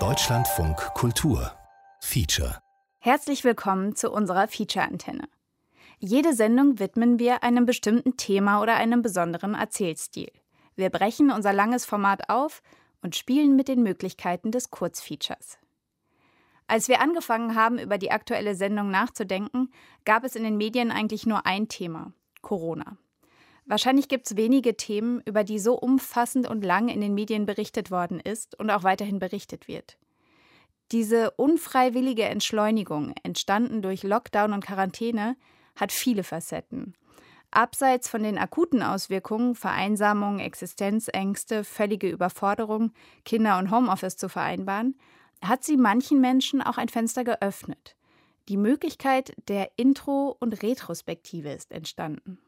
Deutschlandfunk Kultur Feature Herzlich willkommen zu unserer Feature-Antenne. Jede Sendung widmen wir einem bestimmten Thema oder einem besonderen Erzählstil. Wir brechen unser langes Format auf und spielen mit den Möglichkeiten des Kurzfeatures. Als wir angefangen haben, über die aktuelle Sendung nachzudenken, gab es in den Medien eigentlich nur ein Thema Corona. Wahrscheinlich gibt es wenige Themen, über die so umfassend und lang in den Medien berichtet worden ist und auch weiterhin berichtet wird. Diese unfreiwillige Entschleunigung, entstanden durch Lockdown und Quarantäne, hat viele Facetten. Abseits von den akuten Auswirkungen, Vereinsamung, Existenzängste, völlige Überforderung, Kinder und Homeoffice zu vereinbaren, hat sie manchen Menschen auch ein Fenster geöffnet. Die Möglichkeit der Intro- und Retrospektive ist entstanden.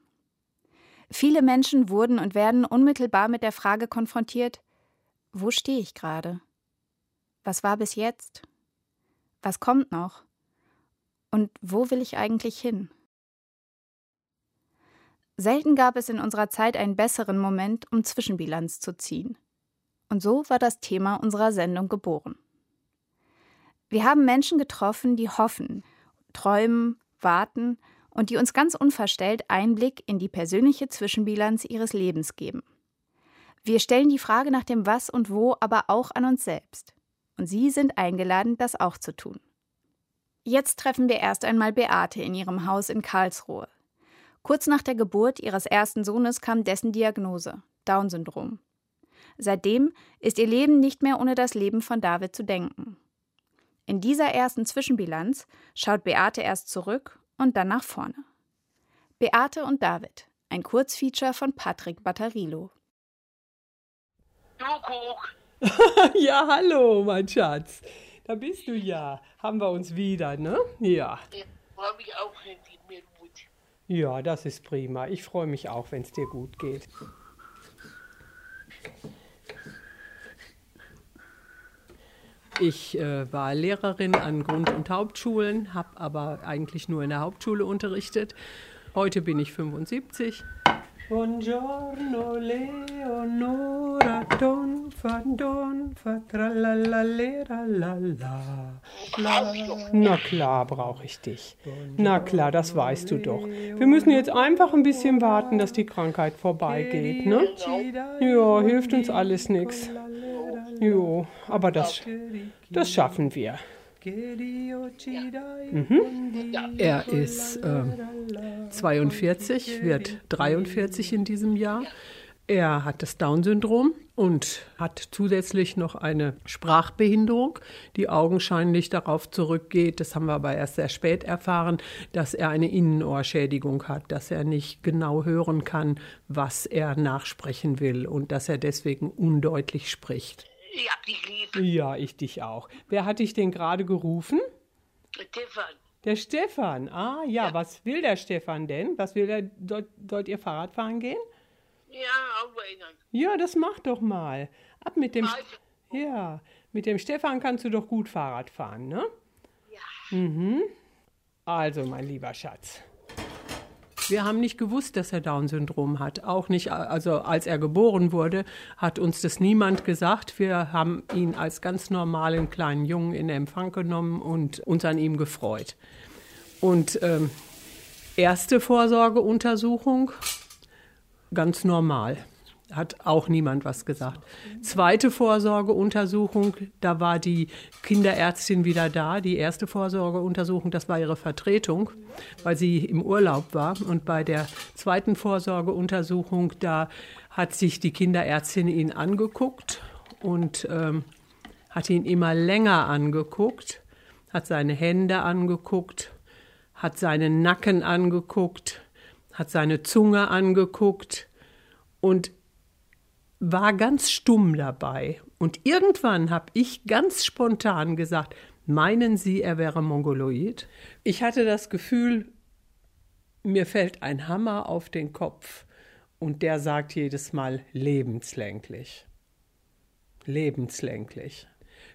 Viele Menschen wurden und werden unmittelbar mit der Frage konfrontiert, wo stehe ich gerade? Was war bis jetzt? Was kommt noch? Und wo will ich eigentlich hin? Selten gab es in unserer Zeit einen besseren Moment, um Zwischenbilanz zu ziehen. Und so war das Thema unserer Sendung geboren. Wir haben Menschen getroffen, die hoffen, träumen, warten und die uns ganz unverstellt Einblick in die persönliche Zwischenbilanz ihres Lebens geben. Wir stellen die Frage nach dem Was und Wo aber auch an uns selbst. Und Sie sind eingeladen, das auch zu tun. Jetzt treffen wir erst einmal Beate in ihrem Haus in Karlsruhe. Kurz nach der Geburt ihres ersten Sohnes kam dessen Diagnose Down-Syndrom. Seitdem ist ihr Leben nicht mehr ohne das Leben von David zu denken. In dieser ersten Zwischenbilanz schaut Beate erst zurück und dann nach vorne. Beate und David, ein Kurzfeature von Patrick Battarilo. Kuck. ja, hallo, mein Schatz. Da bist du ja. Haben wir uns wieder, ne? Ja. Ich freue mich auch, wenn die mir gut. Ja, das ist prima. Ich freue mich auch, wenn es dir gut geht. Ich äh, war Lehrerin an Grund- und Hauptschulen, habe aber eigentlich nur in der Hauptschule unterrichtet. Heute bin ich 75. Buongiorno Leonora, don fa don tralallalera la la. Na klar brauche ich dich. Na klar, das weißt du doch. Wir müssen jetzt einfach ein bisschen warten, dass die Krankheit vorbeigeht, ne? Ja, hilft uns alles nichts. Jo, aber das, das schaffen wir. Mhm. Er ist äh, 42, wird 43 in diesem Jahr. Er hat das Down-Syndrom und hat zusätzlich noch eine Sprachbehinderung, die augenscheinlich darauf zurückgeht, das haben wir aber erst sehr spät erfahren, dass er eine Innenohrschädigung hat, dass er nicht genau hören kann, was er nachsprechen will und dass er deswegen undeutlich spricht. Ich hab dich lieb. Ja, ich dich auch. Wer hat dich denn gerade gerufen? Stefan. Der Stefan. Ah, ja, was will der Stefan denn? Was will er? Sollt, sollt ihr Fahrrad fahren gehen? Ja, auch erinnern. Ja, das mach doch mal. Ab mit dem. Also, Ja, mit dem Stefan kannst du doch gut Fahrrad fahren, ne? ja. Mhm. Also, mein lieber Schatz. Wir haben nicht gewusst, dass er Down-Syndrom hat. Auch nicht, also als er geboren wurde, hat uns das niemand gesagt. Wir haben ihn als ganz normalen kleinen Jungen in Empfang genommen und uns an ihm gefreut. Und ähm, erste Vorsorgeuntersuchung, ganz normal. Hat auch niemand was gesagt. Zweite Vorsorgeuntersuchung, da war die Kinderärztin wieder da. Die erste Vorsorgeuntersuchung, das war ihre Vertretung, weil sie im Urlaub war. Und bei der zweiten Vorsorgeuntersuchung, da hat sich die Kinderärztin ihn angeguckt und ähm, hat ihn immer länger angeguckt, hat seine Hände angeguckt, hat seinen Nacken angeguckt, hat seine Zunge angeguckt und war ganz stumm dabei. Und irgendwann habe ich ganz spontan gesagt, meinen Sie, er wäre Mongoloid? Ich hatte das Gefühl, mir fällt ein Hammer auf den Kopf und der sagt jedes Mal lebenslänglich. Lebenslänglich.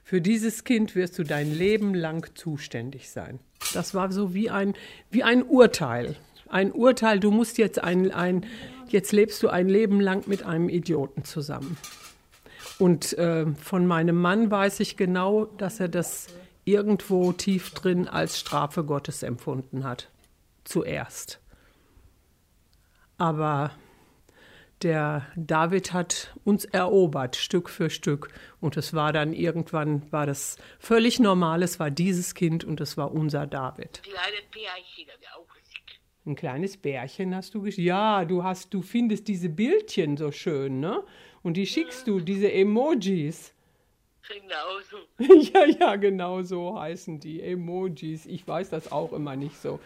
Für dieses Kind wirst du dein Leben lang zuständig sein. Das war so wie ein, wie ein Urteil. Ein Urteil, du musst jetzt ein, ein, jetzt lebst du ein Leben lang mit einem Idioten zusammen. Und äh, von meinem Mann weiß ich genau, dass er das irgendwo tief drin als Strafe Gottes empfunden hat. Zuerst. Aber der David hat uns erobert, Stück für Stück. Und es war dann irgendwann, war das völlig normal, es war dieses Kind und es war unser David. Ein kleines Bärchen hast du gesch Ja, du hast, du findest diese Bildchen so schön, ne? Und die schickst du, diese Emojis. Genau so. ja, ja, genau so heißen die Emojis. Ich weiß das auch immer nicht so.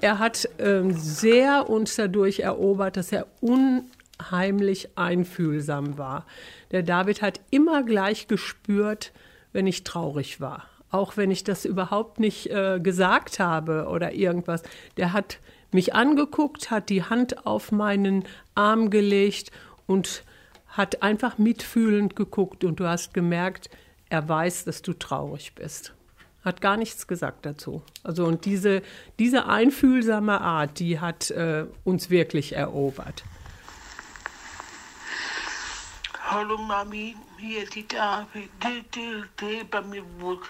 Er hat ähm, sehr uns dadurch erobert, dass er unheimlich einfühlsam war. Der David hat immer gleich gespürt, wenn ich traurig war. Auch wenn ich das überhaupt nicht äh, gesagt habe oder irgendwas. Der hat mich angeguckt, hat die Hand auf meinen Arm gelegt und hat einfach mitfühlend geguckt und du hast gemerkt, er weiß, dass du traurig bist. Hat gar nichts gesagt dazu. Also und diese, diese einfühlsame Art, die hat äh, uns wirklich erobert. Hallo Mami, hier die David, die, die, die bei mir wohnt.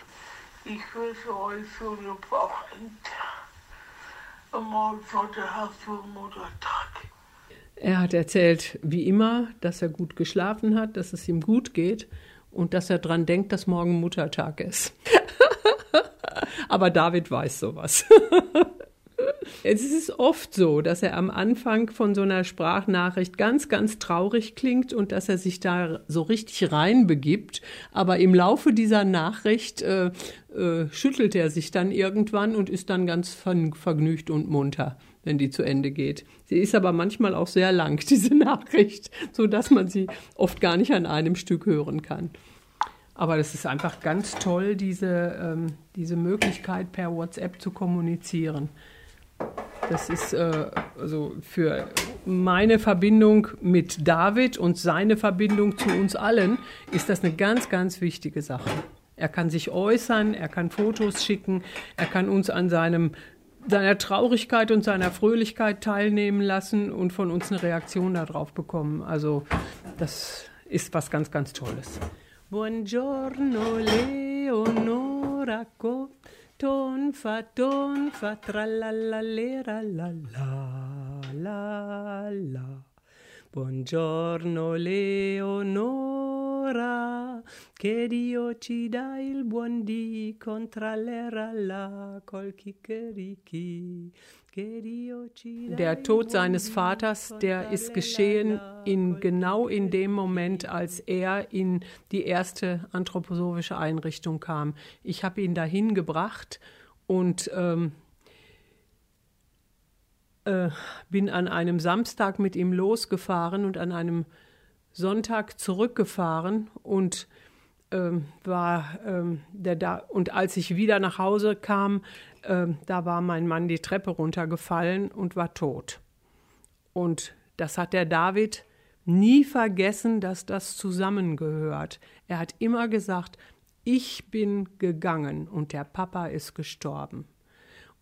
Ich grüße euch für den Wochenende. Und morgen Sonntag hast du Muttertag. Er hat erzählt, wie immer, dass er gut geschlafen hat, dass es ihm gut geht und dass er dran denkt, dass morgen Muttertag ist. Aber David weiß sowas. Es ist oft so, dass er am Anfang von so einer Sprachnachricht ganz, ganz traurig klingt und dass er sich da so richtig reinbegibt. Aber im Laufe dieser Nachricht äh, äh, schüttelt er sich dann irgendwann und ist dann ganz vergnügt und munter, wenn die zu Ende geht. Sie ist aber manchmal auch sehr lang, diese Nachricht, so dass man sie oft gar nicht an einem Stück hören kann. Aber das ist einfach ganz toll, diese, ähm, diese Möglichkeit per WhatsApp zu kommunizieren. Das ist äh, also für meine Verbindung mit David und seine Verbindung zu uns allen ist das eine ganz, ganz wichtige Sache. Er kann sich äußern, er kann Fotos schicken, er kann uns an seinem, seiner Traurigkeit und seiner Fröhlichkeit teilnehmen lassen und von uns eine Reaktion darauf bekommen. Also das ist was ganz, ganz Tolles. Buongiorno Leonora, ton fa ton fa tra la la lera la la la la. Buongiorno Leonora, che Dio ci dà il buon dì contra l'era la col chiccherichi. Der Tod seines Vaters, der ist geschehen in, genau in dem Moment, als er in die erste anthroposophische Einrichtung kam. Ich habe ihn dahin gebracht und ähm, äh, bin an einem Samstag mit ihm losgefahren und an einem Sonntag zurückgefahren und ähm, war ähm, der da und als ich wieder nach Hause kam, ähm, da war mein Mann die Treppe runtergefallen und war tot. Und das hat der David nie vergessen, dass das zusammengehört. Er hat immer gesagt, ich bin gegangen und der Papa ist gestorben.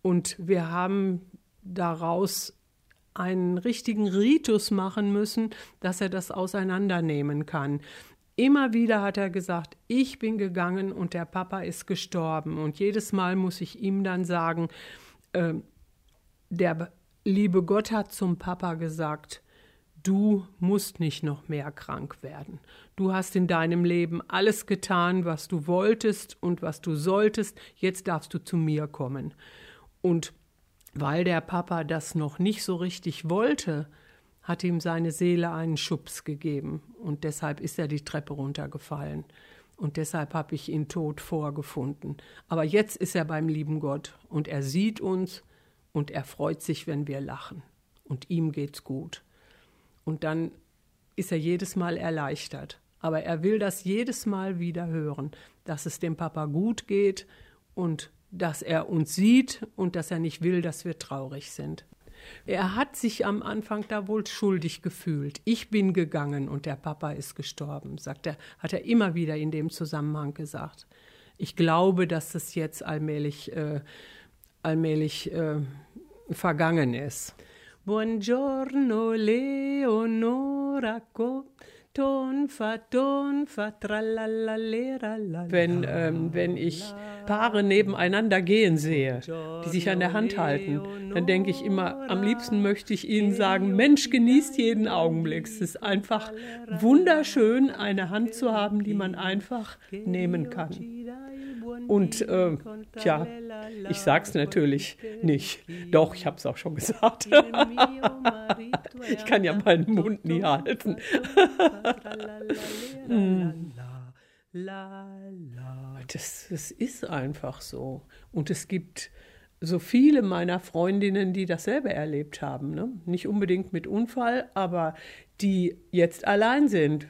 Und wir haben daraus einen richtigen Ritus machen müssen, dass er das auseinandernehmen kann. Immer wieder hat er gesagt, ich bin gegangen und der Papa ist gestorben. Und jedes Mal muss ich ihm dann sagen, äh, der liebe Gott hat zum Papa gesagt, du musst nicht noch mehr krank werden. Du hast in deinem Leben alles getan, was du wolltest und was du solltest. Jetzt darfst du zu mir kommen. Und weil der Papa das noch nicht so richtig wollte, hat ihm seine Seele einen Schubs gegeben und deshalb ist er die Treppe runtergefallen. Und deshalb habe ich ihn tot vorgefunden. Aber jetzt ist er beim lieben Gott und er sieht uns und er freut sich, wenn wir lachen. Und ihm geht's gut. Und dann ist er jedes Mal erleichtert. Aber er will das jedes Mal wieder hören, dass es dem Papa gut geht und dass er uns sieht und dass er nicht will, dass wir traurig sind. Er hat sich am Anfang da wohl schuldig gefühlt. Ich bin gegangen und der Papa ist gestorben, sagt er, hat er immer wieder in dem Zusammenhang gesagt. Ich glaube, dass das jetzt allmählich, äh, allmählich äh, vergangen ist. Buongiorno Leonora, Wenn, ähm, wenn ich Paare nebeneinander gehen sehe, die sich an der Hand halten, dann denke ich immer, am liebsten möchte ich ihnen sagen, Mensch, genießt jeden Augenblick. Es ist einfach wunderschön, eine Hand zu haben, die man einfach nehmen kann. Und äh, tja, ich sag's natürlich nicht. Doch, ich habe es auch schon gesagt. ich kann ja meinen Mund nie halten. das, das ist einfach so. Und es gibt so viele meiner Freundinnen, die dasselbe erlebt haben. Ne? Nicht unbedingt mit Unfall, aber die jetzt allein sind,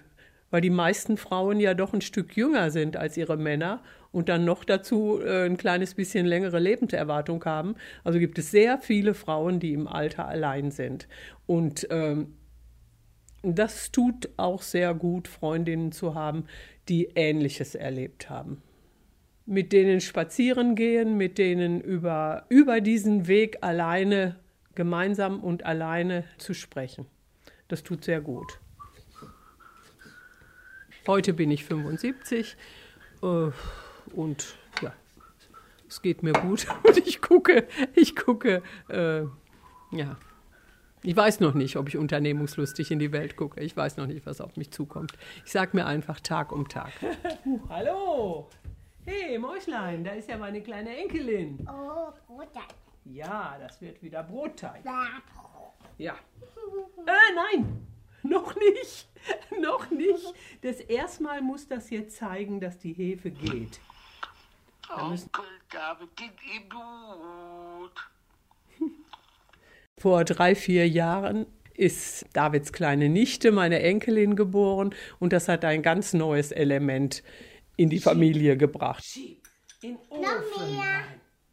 weil die meisten Frauen ja doch ein Stück jünger sind als ihre Männer und dann noch dazu äh, ein kleines bisschen längere Lebenserwartung haben. Also gibt es sehr viele Frauen, die im Alter allein sind. Und ähm, das tut auch sehr gut, Freundinnen zu haben, die Ähnliches erlebt haben. Mit denen spazieren gehen, mit denen über, über diesen Weg alleine, gemeinsam und alleine zu sprechen. Das tut sehr gut. Heute bin ich 75 äh, und ja, es geht mir gut und ich gucke, ich gucke, äh, ja, ich weiß noch nicht, ob ich unternehmungslustig in die Welt gucke. Ich weiß noch nicht, was auf mich zukommt. Ich sage mir einfach Tag um Tag. Hallo! Hey, Mäuslein, da ist ja meine kleine Enkelin. Oh, Brotteig. Ja, das wird wieder Brotteig. Ja. Äh, nein! Noch nicht! noch nicht. Das erstmal muss das jetzt zeigen, dass die Hefe geht. Onkel David geht ihm gut. Vor drei, vier Jahren ist Davids kleine Nichte, meine Enkelin, geboren und das hat ein ganz neues Element in die Familie gebracht. In Ofen.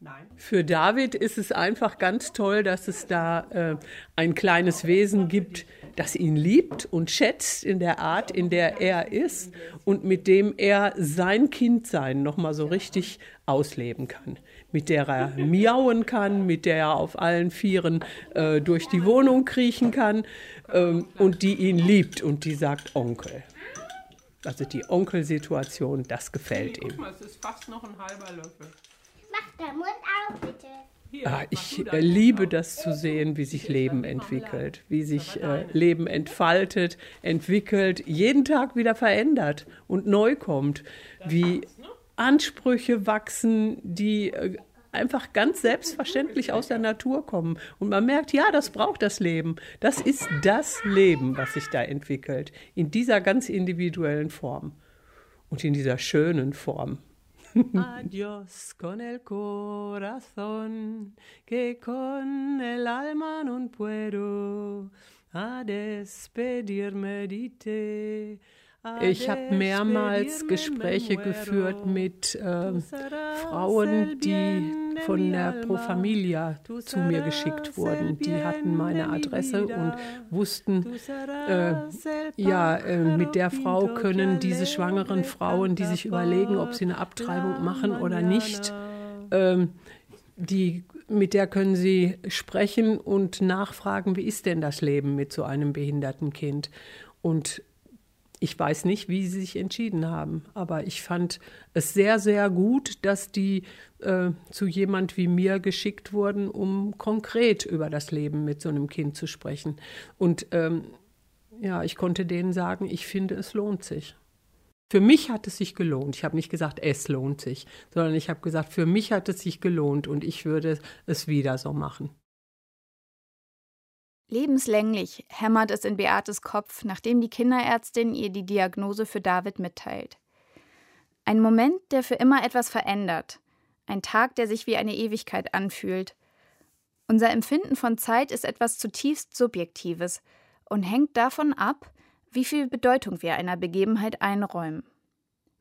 Nein. Für David ist es einfach ganz toll, dass es da äh, ein kleines Wesen gibt, das ihn liebt und schätzt in der Art, in der er ist und mit dem er sein Kindsein nochmal so richtig ausleben kann. Mit der er miauen kann, mit der er auf allen Vieren äh, durch die Wohnung kriechen kann ähm, und die ihn liebt und die sagt Onkel. Also die Onkelsituation, das gefällt ihm. Guck mal, es ist fast noch ein halber Löffel. Mach den Mund auf, bitte. Ah, ich äh, liebe das zu sehen, wie sich Leben entwickelt, wie sich äh, Leben entfaltet, entwickelt, jeden Tag wieder verändert und neu kommt, wie Ansprüche wachsen, die äh, einfach ganz selbstverständlich aus der Natur kommen. Und man merkt, ja, das braucht das Leben. Das ist das Leben, was sich da entwickelt, in dieser ganz individuellen Form und in dieser schönen Form. Adiós con el corazón, que con el alma no puedo a despedirme de ti. Ich habe mehrmals Gespräche geführt mit äh, Frauen, die von der Pro Familia zu mir geschickt wurden. Die hatten meine Adresse und wussten, äh, ja, äh, mit der Frau können diese schwangeren Frauen, die sich überlegen, ob sie eine Abtreibung machen oder nicht, ähm, die mit der können Sie sprechen und nachfragen, wie ist denn das Leben mit so einem behinderten Kind? Und ich weiß nicht, wie sie sich entschieden haben, aber ich fand es sehr, sehr gut, dass die äh, zu jemand wie mir geschickt wurden, um konkret über das Leben mit so einem Kind zu sprechen. Und ähm, ja, ich konnte denen sagen, ich finde, es lohnt sich. Für mich hat es sich gelohnt. Ich habe nicht gesagt, es lohnt sich, sondern ich habe gesagt, für mich hat es sich gelohnt und ich würde es wieder so machen. Lebenslänglich hämmert es in Beates Kopf, nachdem die Kinderärztin ihr die Diagnose für David mitteilt. Ein Moment, der für immer etwas verändert. Ein Tag, der sich wie eine Ewigkeit anfühlt. Unser Empfinden von Zeit ist etwas zutiefst Subjektives und hängt davon ab, wie viel Bedeutung wir einer Begebenheit einräumen.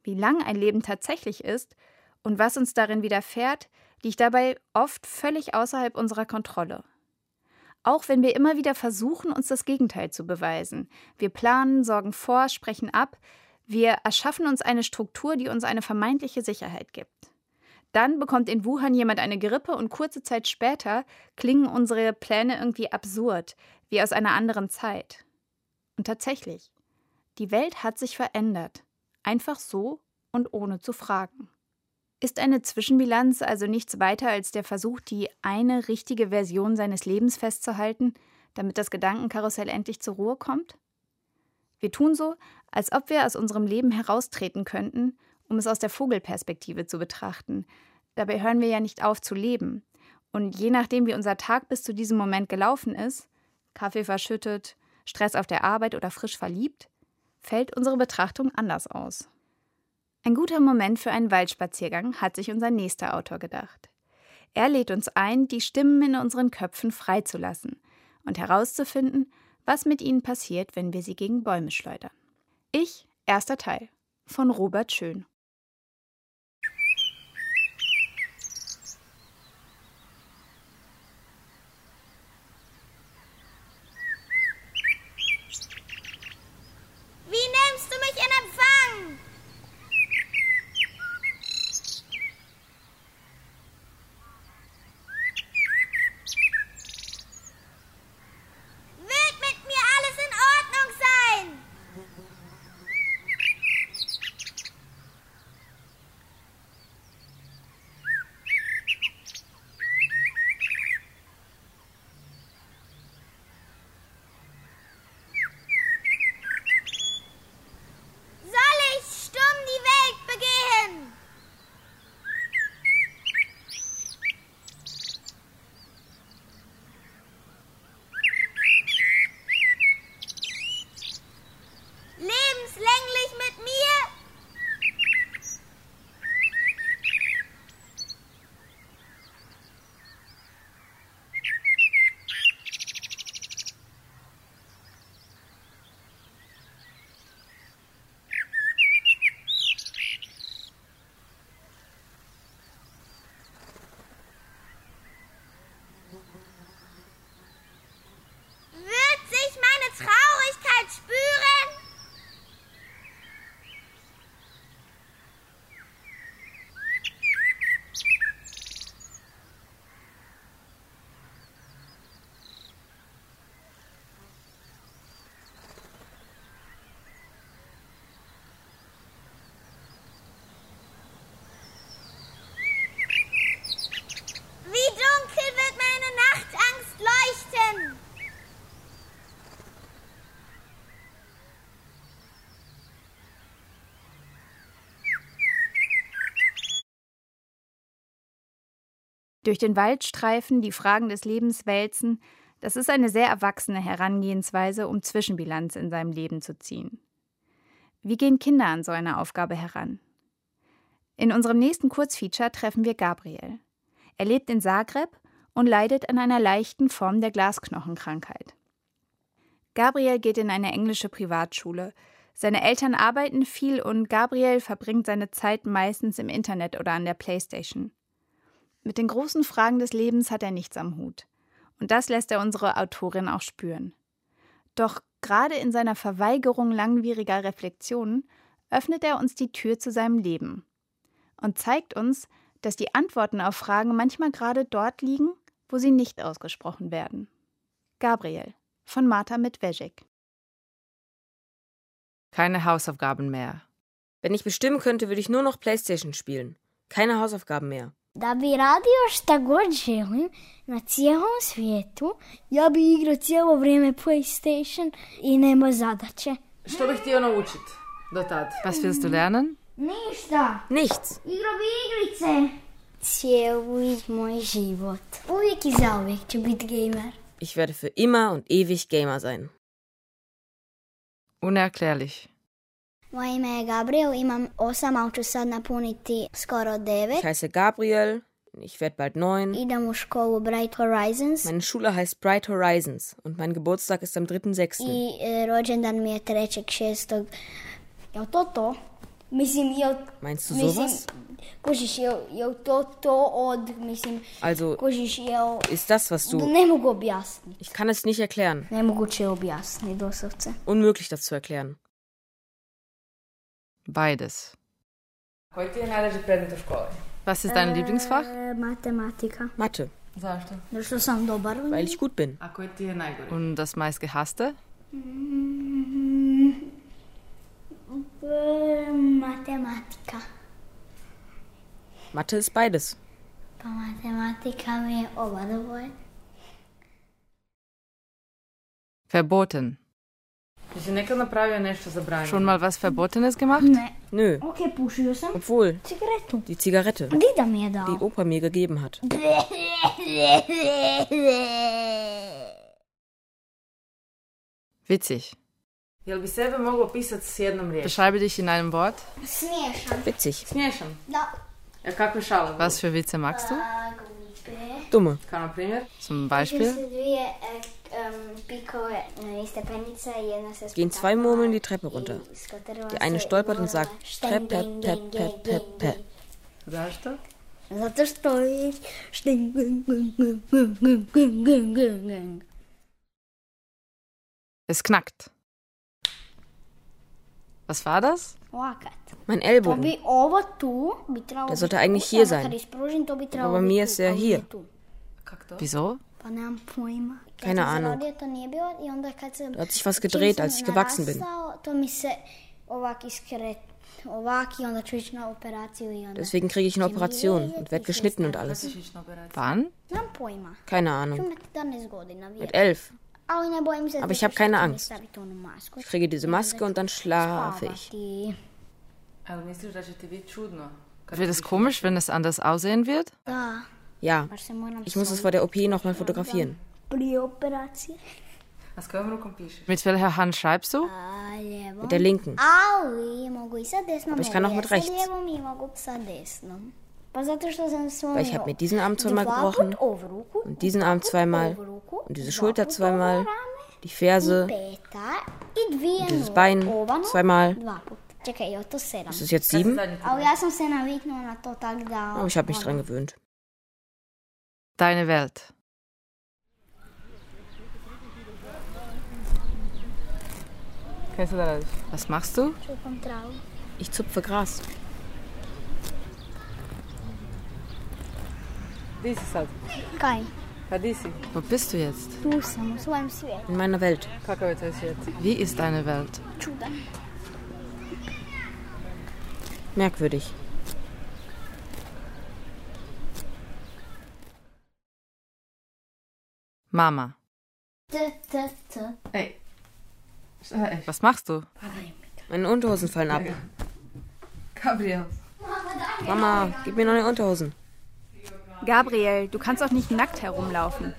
Wie lang ein Leben tatsächlich ist und was uns darin widerfährt, liegt dabei oft völlig außerhalb unserer Kontrolle. Auch wenn wir immer wieder versuchen, uns das Gegenteil zu beweisen. Wir planen, sorgen vor, sprechen ab. Wir erschaffen uns eine Struktur, die uns eine vermeintliche Sicherheit gibt. Dann bekommt in Wuhan jemand eine Grippe und kurze Zeit später klingen unsere Pläne irgendwie absurd, wie aus einer anderen Zeit. Und tatsächlich, Die Welt hat sich verändert. Einfach so und ohne zu fragen. Ist eine Zwischenbilanz also nichts weiter als der Versuch, die eine richtige Version seines Lebens festzuhalten, damit das Gedankenkarussell endlich zur Ruhe kommt? Wir tun so, als ob wir aus unserem Leben heraustreten könnten, um es aus der Vogelperspektive zu betrachten. Dabei hören wir ja nicht auf zu leben. Und je nachdem, wie unser Tag bis zu diesem Moment gelaufen ist, Kaffee verschüttet, Stress auf der Arbeit oder frisch verliebt, fällt unsere Betrachtung anders aus. Ein guter Moment für einen Waldspaziergang hat sich unser nächster Autor gedacht. Er lädt uns ein, die Stimmen in unseren Köpfen freizulassen und herauszufinden, was mit ihnen passiert, wenn wir sie gegen Bäume schleudern. Ich, erster Teil, von Robert Schön. Wie nimmst du mich in Empfang? Wird mit mir alles in Ordnung sein? Soll ich stumm die Welt begehen? Lebenslänglich mit mir? Wird sich meine Traurigkeit spüren? Wie dunkel wird meine Nachtangst leuchten? Durch den Wald streifen, die Fragen des Lebens wälzen, das ist eine sehr erwachsene Herangehensweise, um Zwischenbilanz in seinem Leben zu ziehen. Wie gehen Kinder an so eine Aufgabe heran? In unserem nächsten Kurzfeature treffen wir Gabriel. Er lebt in Zagreb und leidet an einer leichten Form der Glasknochenkrankheit. Gabriel geht in eine englische Privatschule. Seine Eltern arbeiten viel und Gabriel verbringt seine Zeit meistens im Internet oder an der Playstation. Mit den großen Fragen des Lebens hat er nichts am Hut. Und das lässt er unsere Autorin auch spüren. Doch gerade in seiner Verweigerung langwieriger Reflexionen öffnet er uns die Tür zu seinem Leben und zeigt uns, dass die Antworten auf Fragen manchmal gerade dort liegen, wo sie nicht ausgesprochen werden. Gabriel von Martha Medvejek. Keine Hausaufgaben mehr. Wenn ich bestimmen könnte, würde ich nur noch Playstation spielen. Keine Hausaufgaben mehr. Da bi radio šta god želim na cijelom svijetu, ja bi igrao cijelo vrijeme PlayStation i nema zadaće. Što bih htio naučit do tad? Was willst du lernen? Ništa. Nichts. Igrao bi igrice. Cijeli moj život. Uvijek i zauvijek ću biti gamer. Ich werde für immer und ewig Gamer sein. Unerklärlich. Moje ime je Gabriel, imam osam, ali ću sad napuniti skoro devet. Ich heiße Gabriel. Ich werde bald neun. Idem u školu Bright Horizons. Meine Schule heißt Bright Horizons und mein Geburtstag ist am 3.6. I e, rođendan mi je trećeg šestog. Jel to to? Mislim, jel... Meinst du mislim, sowas? Kužiš, jel, jel to to od, mislim, Also kužiš, jel... ist das, was du. Ne mogu objasniti. Ich kann es nicht erklären. Nemoguće je objasniti, doslovce. Unmöglich, das zu erklären. Beides. Was ist dein äh, Lieblingsfach? Mathematika. Mathe. Weil ich gut bin. Und das meistgehasste? Mathematika. Mathe ist beides. Verboten. Schon mal was Verbotenes gemacht? Ne. Nö, Ok, pušio sam obwohl cigaretu. die Zigarette, Dida mi je dao. die Opa mir gegeben hat. Witzig. Jel bi sebe mogao pisati s jednom riječju? Beschreibe dich in einem Wort. Smiješan. Witzig, Smiješan. Da. A kakve šale? voliš? Was für Witze magst du? Dumme. Zum Beispiel? Gehen zwei Murmeln die Treppe runter. Die eine stolpert und sagt Treppe, pep, pep, pep, pep. Sagst du? Es knackt. Was war das? Mein Ellbogen. Der sollte eigentlich hier sein. Aber bei mir ist er hier. Wieso? Keine Ahnung. Da hat sich was gedreht, als ich gewachsen bin. Deswegen kriege ich eine Operation und werde geschnitten und alles. Wann? Keine Ahnung. Mit elf. Aber ich habe keine Angst. Ich kriege diese Maske und dann schlafe ich. Wird es komisch, wenn es anders aussehen wird? Ja. Ich muss es vor der OP nochmal fotografieren. Blioperation. S kojom rukom pišeš? Mit welcher Hand schreibst du? Mit der linken. Aber ich kann auch mit rechts. Weil ich habe mir diesen Arm zweimal gebrochen und diesen Arm zweimal und diese Schulter zweimal, die Ferse und dieses Bein zweimal. Ist es jetzt sieben? Aber ich habe mich dran gewöhnt. Deine Welt. Was machst du? Ich zupfe Gras. Wo bist du jetzt? In meiner Welt. Wie ist deine Welt? Merkwürdig. Mama. Hey. Was machst du? Meine Unterhosen fallen ab. Gabriel. Mama, gib mir neue Unterhosen. Gabriel, du kannst auch nicht nackt herumlaufen.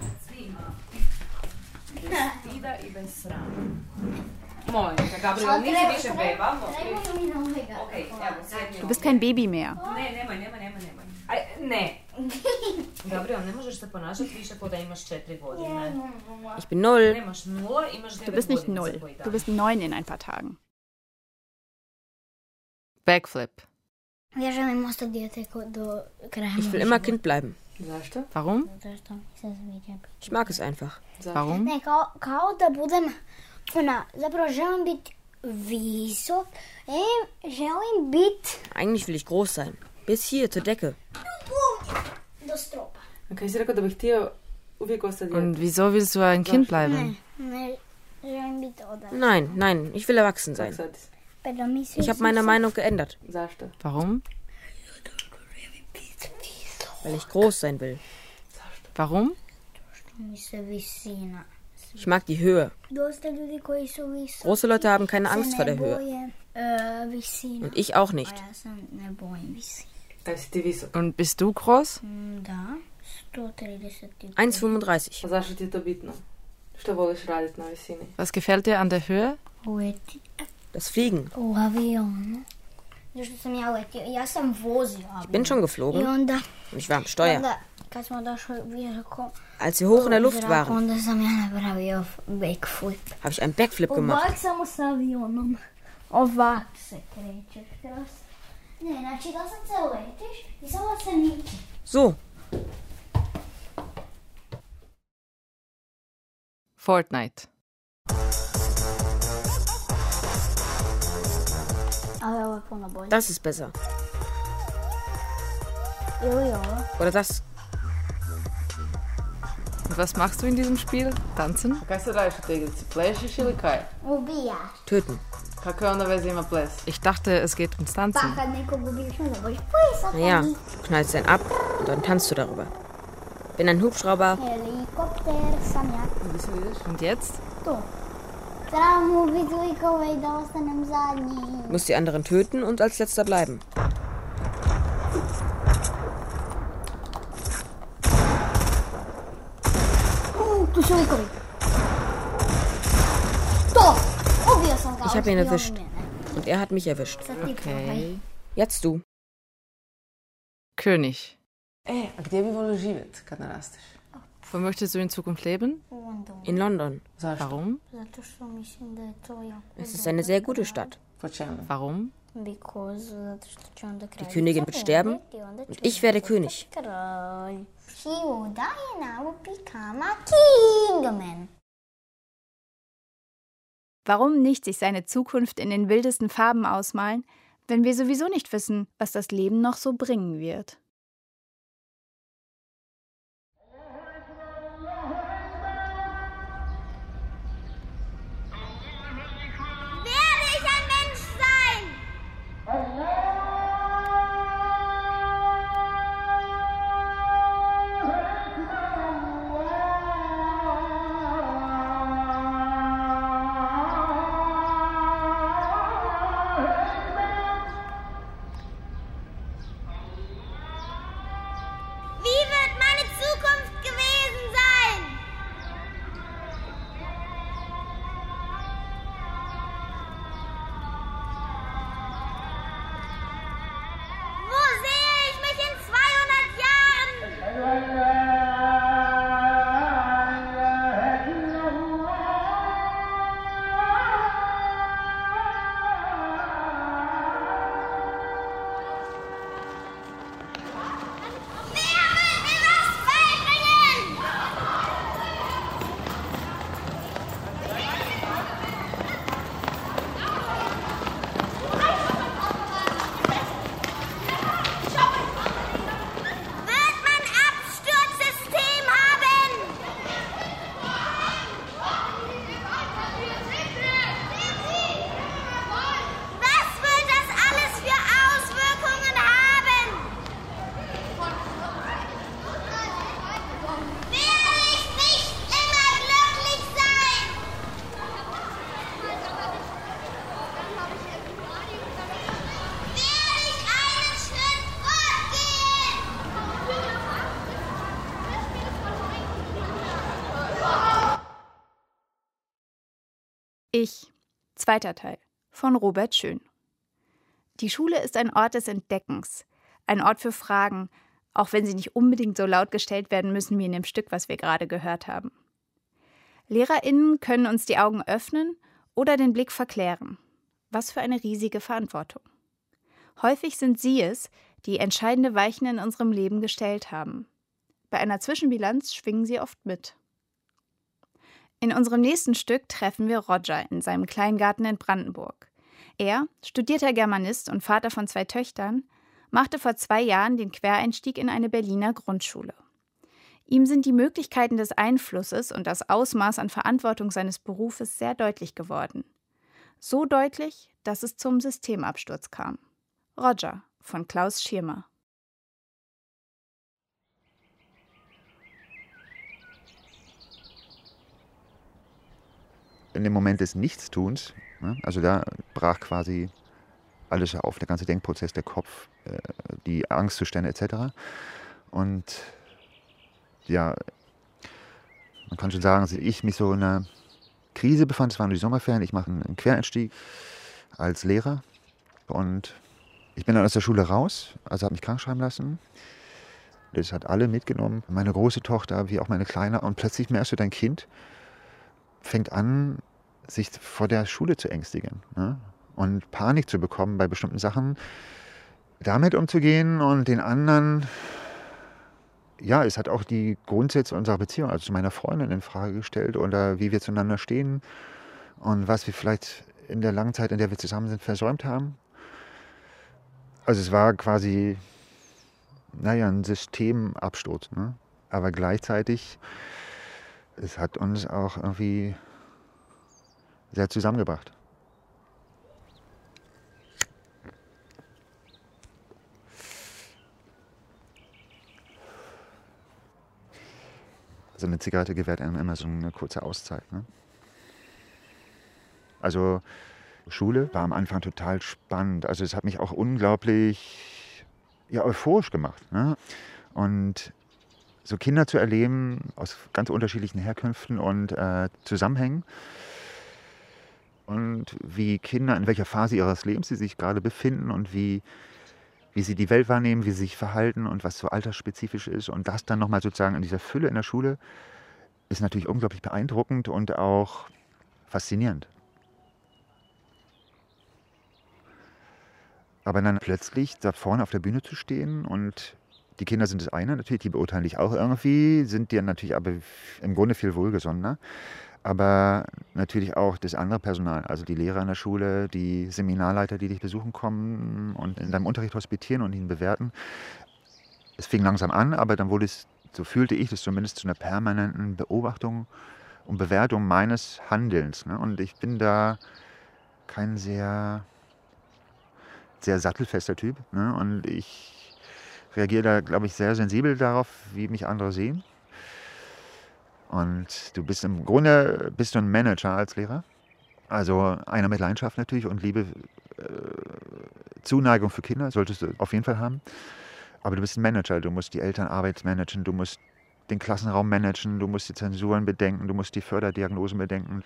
Du bist kein Baby mehr. Aj, Ich bin null. Du bist nicht null. Du bist neun in ein paar Tagen. Backflip. Ich will immer Kind bleiben. Warum? Ich mag es einfach. Warum? Eigentlich will ich groß sein. Bis hier, zur Decke. Und wieso willst du ein Kind bleiben? Nein, nein, ich will erwachsen sein. Ich habe meine Meinung geändert. Warum? Weil ich groß sein will. Warum? Ich mag die Höhe. Große Leute haben keine Angst vor der Höhe. Und ich auch nicht. Und bist du groß? Да. 1,35. Was gefällt dir an der Höhe? Das Fliegen. Ich bin schon geflogen. Und ich war am Steuer. Als wir hoch in der Luft waren, habe ich einen Backflip gemacht. Ne, znači da se i samo se miče. So, Fortnite. Ali ovo je puno bolje. das ist besser. Ili ovo. Oder das. Und was machst du in diesem Spiel? Tanzen? Kaj sad radiš toj igrici? Plešiš ili kaj? Ubijaš. Töten. Kakao na vezima ples. Ich dachte, es geht ums Tanzen. Ja, du knallst den ab und dann tanzt du darüber. Bin ein Hubschrauber. Und jetzt? Du. Muss die anderen töten und als letzter bleiben. Ubio sam ga. Ich hab ihn erwischt. Und er hat mich erwischt. Probaj. Jetzt du. König. Wo möchtest du in Zukunft leben? In London. Warum? Es ist eine sehr gute Stadt. Warum? Kraljica Königin wird sterben und ich werde König. Kralj. Hiuda je naupi kama Kingman. Warum nicht sich seine Zukunft in den wildesten Farben ausmalen, wenn wir sowieso nicht wissen, was das Leben noch so bringen wird? Zweiter Teil, von Robert Schön. Die Schule ist ein Ort des Entdeckens, ein Ort für Fragen, auch wenn sie nicht unbedingt so laut gestellt werden müssen wie in dem Stück, was wir gerade gehört haben. LehrerInnen können uns die Augen öffnen oder den Blick verklären. Was für eine riesige Verantwortung. Häufig sind sie es, die entscheidende Weichen in unserem Leben gestellt haben. Bei einer Zwischenbilanz schwingen sie oft mit. In unserem nächsten Stück treffen wir Roger in seinem Kleingarten in Brandenburg. Er, studierter Germanist und Vater von zwei Töchtern, machte vor zwei Jahren den Quereinstieg in eine Berliner Grundschule. Ihm sind die Möglichkeiten des Einflusses und das Ausmaß an Verantwortung seines Berufes sehr deutlich geworden. So deutlich, dass es zum Systemabsturz kam. Roger von Klaus Schirmer. In dem Moment des Nichtstuns, ne, also da brach quasi alles auf, der ganze Denkprozess, der Kopf, äh, die Angstzustände etc. Und ja, man kann schon sagen, dass ich mich so in einer Krise befand. Es waren die Sommerferien, ich mache einen Quereinstieg als Lehrer und ich bin dann aus der Schule raus, also habe mich krank schreiben lassen. Das hat alle mitgenommen, meine große Tochter wie auch meine Kleine. Und plötzlich merkst du, dein Kind fängt an, sich vor der Schule zu ängstigen ne? und Panik zu bekommen bei bestimmten Sachen, damit umzugehen und den anderen, ja, es hat auch die Grundsätze unserer Beziehung, also zu meiner Freundin in Frage gestellt oder wie wir zueinander stehen und was wir vielleicht in der langen Zeit, in der wir zusammen sind, versäumt haben. Also es war quasi, naja, ein Systemabsturz, ne? aber gleichzeitig es hat uns auch irgendwie sehr zusammengebracht. Also eine Zigarette gewährt einem immer so eine kurze Auszeit. Ne? Also Schule war am Anfang total spannend. Also es hat mich auch unglaublich ja, euphorisch gemacht. Ne? Und so Kinder zu erleben aus ganz unterschiedlichen Herkünften und äh, Zusammenhängen und wie Kinder, in welcher Phase ihres Lebens sie sich gerade befinden und wie, wie sie die Welt wahrnehmen, wie sie sich verhalten und was so altersspezifisch ist. Und das dann nochmal sozusagen in dieser Fülle in der Schule ist natürlich unglaublich beeindruckend und auch faszinierend. Aber dann plötzlich da vorne auf der Bühne zu stehen und die Kinder sind das eine, natürlich, die beurteilen dich auch irgendwie, sind dir natürlich aber im Grunde viel wohlgesonnener aber natürlich auch das andere Personal, also die Lehrer in der Schule, die Seminarleiter, die dich besuchen kommen und in deinem Unterricht hospitieren und ihn bewerten. Es fing langsam an, aber dann wurde es, so fühlte ich das zumindest, zu einer permanenten Beobachtung und Bewertung meines Handelns. Ne? Und ich bin da kein sehr, sehr sattelfester Typ. Ne? Und ich reagiere da, glaube ich, sehr sensibel darauf, wie mich andere sehen. Und du bist im Grunde bist du ein Manager als Lehrer. Also einer mit Leidenschaft natürlich und Liebe, äh, Zuneigung für Kinder solltest du auf jeden Fall haben. Aber du bist ein Manager, du musst die Elternarbeit managen, du musst den Klassenraum managen, du musst die Zensuren bedenken, du musst die Förderdiagnosen bedenken.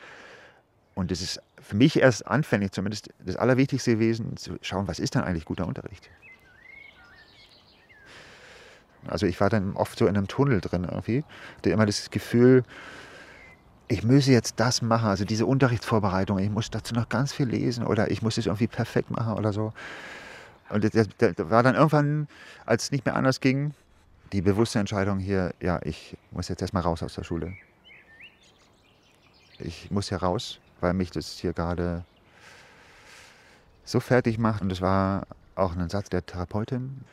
Und das ist für mich erst anfänglich zumindest das Allerwichtigste gewesen, zu schauen, was ist denn eigentlich guter Unterricht. Also ich war dann oft so in einem Tunnel drin irgendwie. Hatte immer das Gefühl, ich müsse jetzt das machen, also diese Unterrichtsvorbereitung, ich muss dazu noch ganz viel lesen oder ich muss es irgendwie perfekt machen oder so. Und das, das war dann irgendwann, als es nicht mehr anders ging, die bewusste Entscheidung hier, ja, ich muss jetzt erstmal raus aus der Schule. Ich muss hier raus, weil mich das hier gerade so fertig macht. Und das war auch ein Satz der Therapeutin,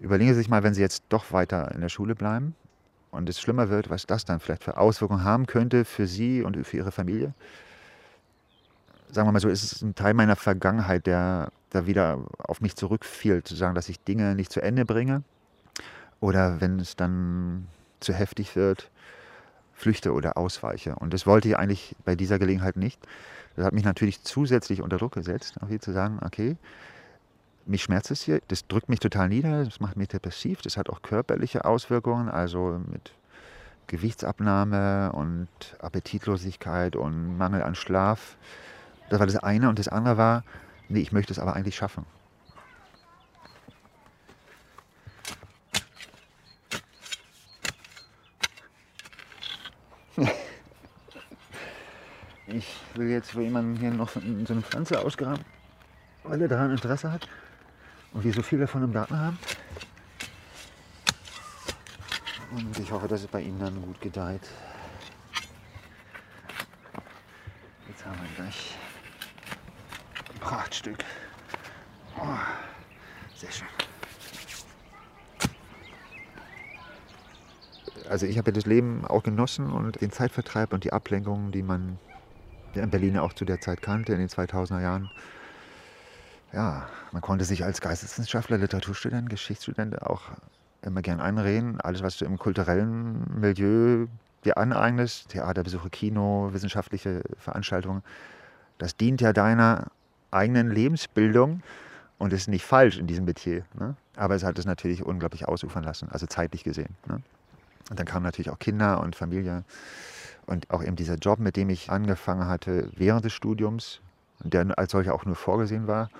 Überlegen Sie sich mal, wenn Sie jetzt doch weiter in der Schule bleiben und es schlimmer wird, was das dann vielleicht für Auswirkungen haben könnte für Sie und für Ihre Familie. Sagen wir mal so, ist es ein Teil meiner Vergangenheit, der da wieder auf mich zurückfiel, zu sagen, dass ich Dinge nicht zu Ende bringe. Oder wenn es dann zu heftig wird, flüchte oder ausweiche. Und das wollte ich eigentlich bei dieser Gelegenheit nicht. Das hat mich natürlich zusätzlich unter Druck gesetzt, auch hier zu sagen, okay, mich schmerzt es hier, das drückt mich total nieder, das macht mich depressiv, das hat auch körperliche Auswirkungen, also mit Gewichtsabnahme und Appetitlosigkeit und Mangel an Schlaf. Das war das eine und das andere war, nee, ich möchte es aber eigentlich schaffen. Ich will jetzt für jemanden hier noch so eine Pflanze ausgraben, weil er daran Interesse hat und wir so viel davon im Garten haben. Und ich hoffe, dass es bei Ihnen dann gut gedeiht. Jetzt haben wir gleich ein Prachtstück. Oh, sehr schön. Also ich habe das Leben auch genossen und den Zeitvertreib und die Ablenkungen, die man in Berlin auch zu der Zeit kannte, in den 2000er Jahren ja, man konnte sich als Geisteswissenschaftler, Literaturstudent, Geschichtsstudent auch immer gern einreden. Alles, was du im kulturellen Milieu dir aneignest, Theaterbesuche, Kino, wissenschaftliche Veranstaltungen, das dient ja deiner eigenen Lebensbildung und ist nicht falsch in diesem Metier. Ne? Aber es hat es natürlich unglaublich ausufern lassen, also zeitlich gesehen. Ne? Und dann kamen natürlich auch Kinder und Familie und auch eben dieser Job, mit dem ich angefangen hatte während des Studiums, der als solcher auch nur vorgesehen war,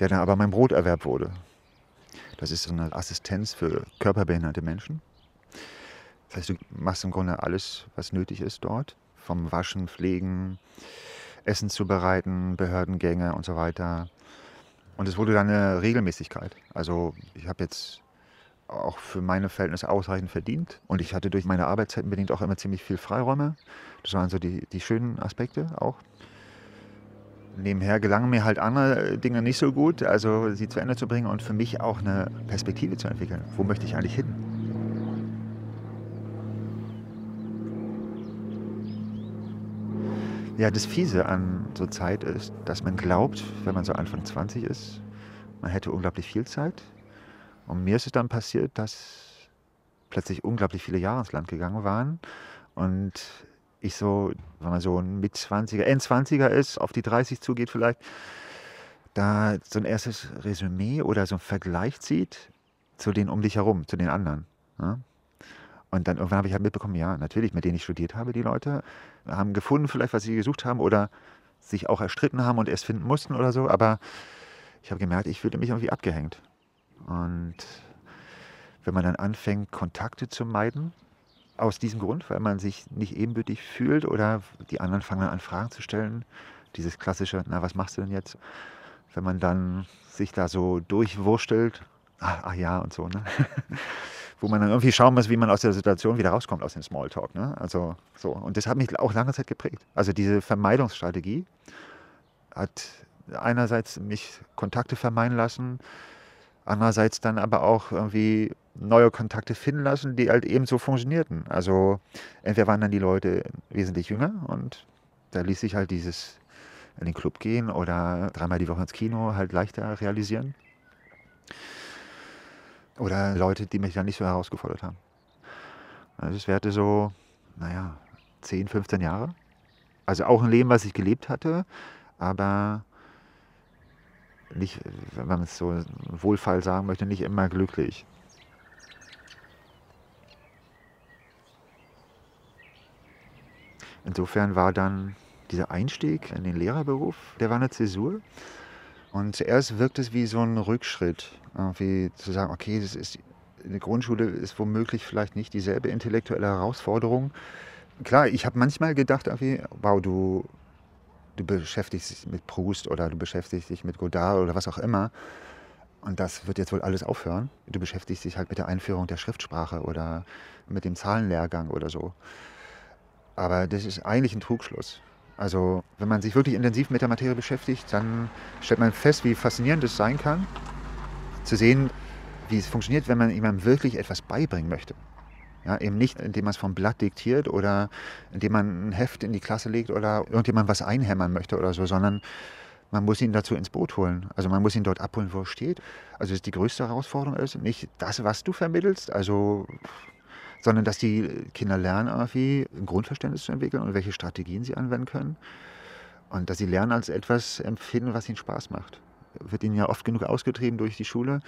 der dann aber mein Broterwerb wurde. Das ist so eine Assistenz für körperbehinderte Menschen. Das heißt, du machst im Grunde alles, was nötig ist dort. Vom Waschen, Pflegen, Essen zubereiten, Behördengänge und so weiter. Und es wurde dann eine Regelmäßigkeit. Also ich habe jetzt auch für meine Verhältnisse ausreichend verdient. Und ich hatte durch meine Arbeitszeiten bedingt auch immer ziemlich viel Freiräume. Das waren so die, die schönen Aspekte auch nebenher gelangen mir halt andere Dinge nicht so gut, also sie zu Ende zu bringen und für mich auch eine Perspektive zu entwickeln. Wo möchte ich eigentlich hin? Ja, das Fiese an so Zeit ist, dass man glaubt, wenn man so Anfang 20 ist, man hätte unglaublich viel Zeit. Und mir ist es dann passiert, dass plötzlich unglaublich viele Jahre ins Land gegangen waren. Und ich so, wenn man so ein Mit-20er, End-20er ist, auf die 30 zugeht vielleicht, da so ein erstes Resümee oder so ein Vergleich zieht zu den um dich herum, zu den anderen. Ja? Und dann irgendwann habe ich halt mitbekommen, ja, natürlich, mit denen ich studiert habe, die Leute haben gefunden vielleicht, was sie gesucht haben oder sich auch erstritten haben und erst finden mussten oder so. Aber ich habe gemerkt, ich fühlte mich irgendwie abgehängt. Und wenn man dann anfängt, Kontakte zu meiden, aus diesem Grund, weil man sich nicht ebenbürtig fühlt oder die anderen fangen an Fragen zu stellen, dieses klassische, na, was machst du denn jetzt? Wenn man dann sich da so durchwurstelt, ach, ach ja und so, ne? wo man dann irgendwie schauen muss, wie man aus der Situation wieder rauskommt, aus dem Smalltalk. Ne? Also so. Und das hat mich auch lange Zeit geprägt. Also diese Vermeidungsstrategie hat einerseits mich Kontakte vermeiden lassen, andererseits dann aber auch irgendwie neue Kontakte finden lassen, die halt eben so funktionierten. Also entweder waren dann die Leute wesentlich jünger und da ließ sich halt dieses in den Club gehen oder dreimal die Woche ins Kino halt leichter realisieren. Oder Leute, die mich dann nicht so herausgefordert haben. Also es währte so, naja, 10, 15 Jahre. Also auch ein Leben, was ich gelebt hatte, aber nicht, wenn man es so wohlfeil sagen möchte, nicht immer glücklich. Insofern war dann dieser Einstieg in den Lehrerberuf, der war eine Zäsur. Und zuerst wirkt es wie so ein Rückschritt, irgendwie zu sagen, okay, das ist, eine Grundschule ist womöglich vielleicht nicht dieselbe intellektuelle Herausforderung. Klar, ich habe manchmal gedacht, irgendwie, wow, du, du beschäftigst dich mit Proust oder du beschäftigst dich mit Godard oder was auch immer. Und das wird jetzt wohl alles aufhören. Du beschäftigst dich halt mit der Einführung der Schriftsprache oder mit dem Zahlenlehrgang oder so. Aber das ist eigentlich ein Trugschluss. Also wenn man sich wirklich intensiv mit der Materie beschäftigt, dann stellt man fest, wie faszinierend es sein kann, zu sehen, wie es funktioniert, wenn man jemandem wirklich etwas beibringen möchte. Ja, eben nicht, indem man es vom Blatt diktiert oder indem man ein Heft in die Klasse legt oder irgendjemand was einhämmern möchte oder so, sondern man muss ihn dazu ins Boot holen. Also man muss ihn dort abholen, wo er steht. Also die größte Herausforderung ist nicht das, was du vermittelst, also sondern dass die Kinder lernen, irgendwie ein Grundverständnis zu entwickeln und welche Strategien sie anwenden können. Und dass sie lernen als etwas empfinden, was ihnen Spaß macht. Wird ihnen ja oft genug ausgetrieben durch die Schule.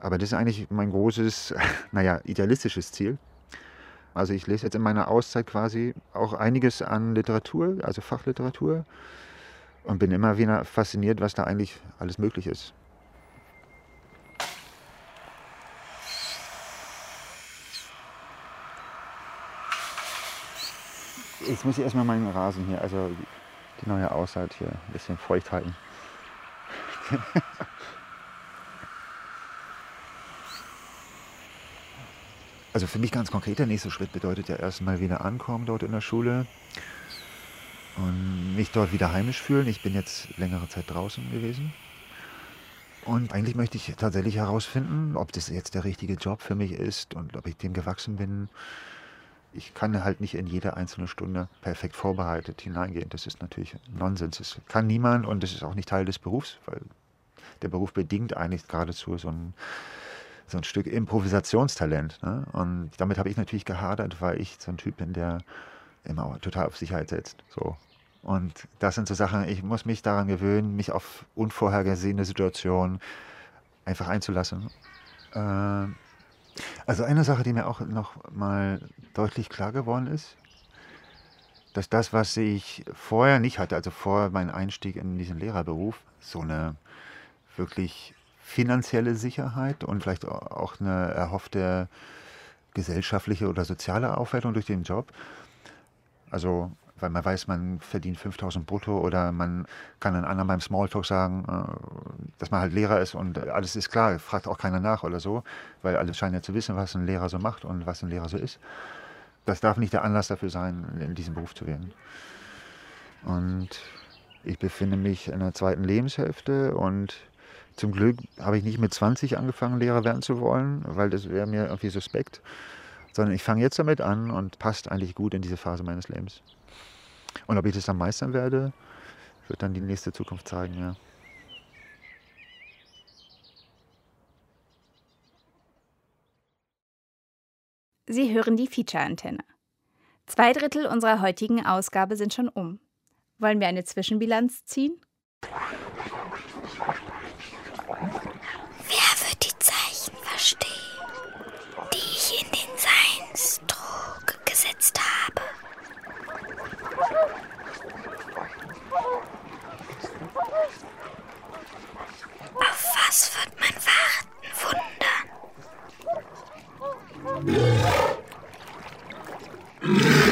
Aber das ist eigentlich mein großes, naja, idealistisches Ziel. Also ich lese jetzt in meiner Auszeit quasi auch einiges an Literatur, also Fachliteratur. Und bin immer wieder fasziniert, was da eigentlich alles möglich ist. Jetzt muss ich erstmal meinen Rasen hier, also die neue Auszeit hier, ein bisschen feucht halten. also für mich ganz konkret, der nächste Schritt bedeutet ja erstmal wieder ankommen dort in der Schule und mich dort wieder heimisch fühlen. Ich bin jetzt längere Zeit draußen gewesen. Und eigentlich möchte ich tatsächlich herausfinden, ob das jetzt der richtige Job für mich ist und ob ich dem gewachsen bin ich kann halt nicht in jede einzelne Stunde perfekt vorbereitet hineingehen. Das ist natürlich Nonsens. Das kann niemand und das ist auch nicht Teil des Berufs, weil der Beruf bedingt eigentlich geradezu so ein, so ein Stück Improvisationstalent. Ne? Und damit habe ich natürlich gehadert, weil ich so ein Typ bin, der immer total auf Sicherheit setzt. So. Und das sind so Sachen, ich muss mich daran gewöhnen, mich auf unvorhergesehene Situationen einfach einzulassen. Äh, also eine Sache, die mir auch noch mal deutlich klar geworden ist, dass das, was ich vorher nicht hatte, also vor meinem Einstieg in diesen Lehrerberuf, so eine wirklich finanzielle Sicherheit und vielleicht auch eine erhoffte gesellschaftliche oder soziale Aufwertung durch den Job. Also weil man weiß, man verdient 5000 brutto oder man kann einen anderen beim Smalltalk sagen, äh, dass man halt Lehrer ist und alles ist klar, fragt auch keiner nach oder so, weil alle scheinen ja zu wissen, was ein Lehrer so macht und was ein Lehrer so ist. Das darf nicht der Anlass dafür sein, in diesen Beruf zu werden. Und ich befinde mich in der zweiten Lebenshälfte und zum Glück habe ich nicht mit 20 angefangen, Lehrer werden zu wollen, weil das wäre mir irgendwie suspekt, sondern ich fange jetzt damit an und passt eigentlich gut in diese Phase meines Lebens. Und ob ich das dann meistern werde, wird dann die nächste Zukunft zeigen, ja. Sie hören die Feature-Antenne. Zwei Drittel unserer heutigen Ausgabe sind schon um. Wollen wir eine Zwischenbilanz ziehen? Wer wird die Zeichen verstehen, die ich in den Seinstrug gesetzt habe? Was wird mein Warten wundern?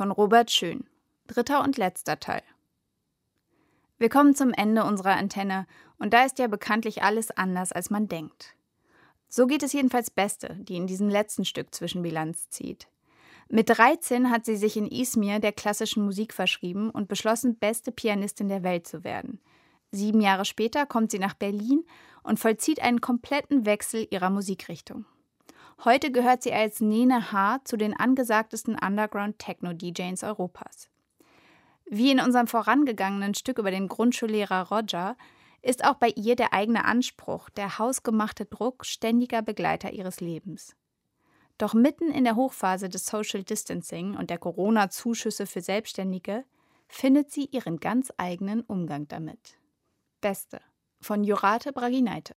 Von Robert Schön. Dritter und letzter Teil. Wir kommen zum Ende unserer Antenne und da ist ja bekanntlich alles anders, als man denkt. So geht es jedenfalls Beste, die in diesem letzten Stück Zwischenbilanz zieht. Mit 13 hat sie sich in Izmir der klassischen Musik verschrieben und beschlossen, beste Pianistin der Welt zu werden. Sieben Jahre später kommt sie nach Berlin und vollzieht einen kompletten Wechsel ihrer Musikrichtung. Heute gehört sie als Nene H. zu den angesagtesten Underground-Techno-DJs Europas. Wie in unserem vorangegangenen Stück über den Grundschullehrer Roger ist auch bei ihr der eigene Anspruch, der hausgemachte Druck ständiger Begleiter ihres Lebens. Doch mitten in der Hochphase des Social Distancing und der Corona-Zuschüsse für Selbstständige findet sie ihren ganz eigenen Umgang damit. Beste von Jurate Braginaite.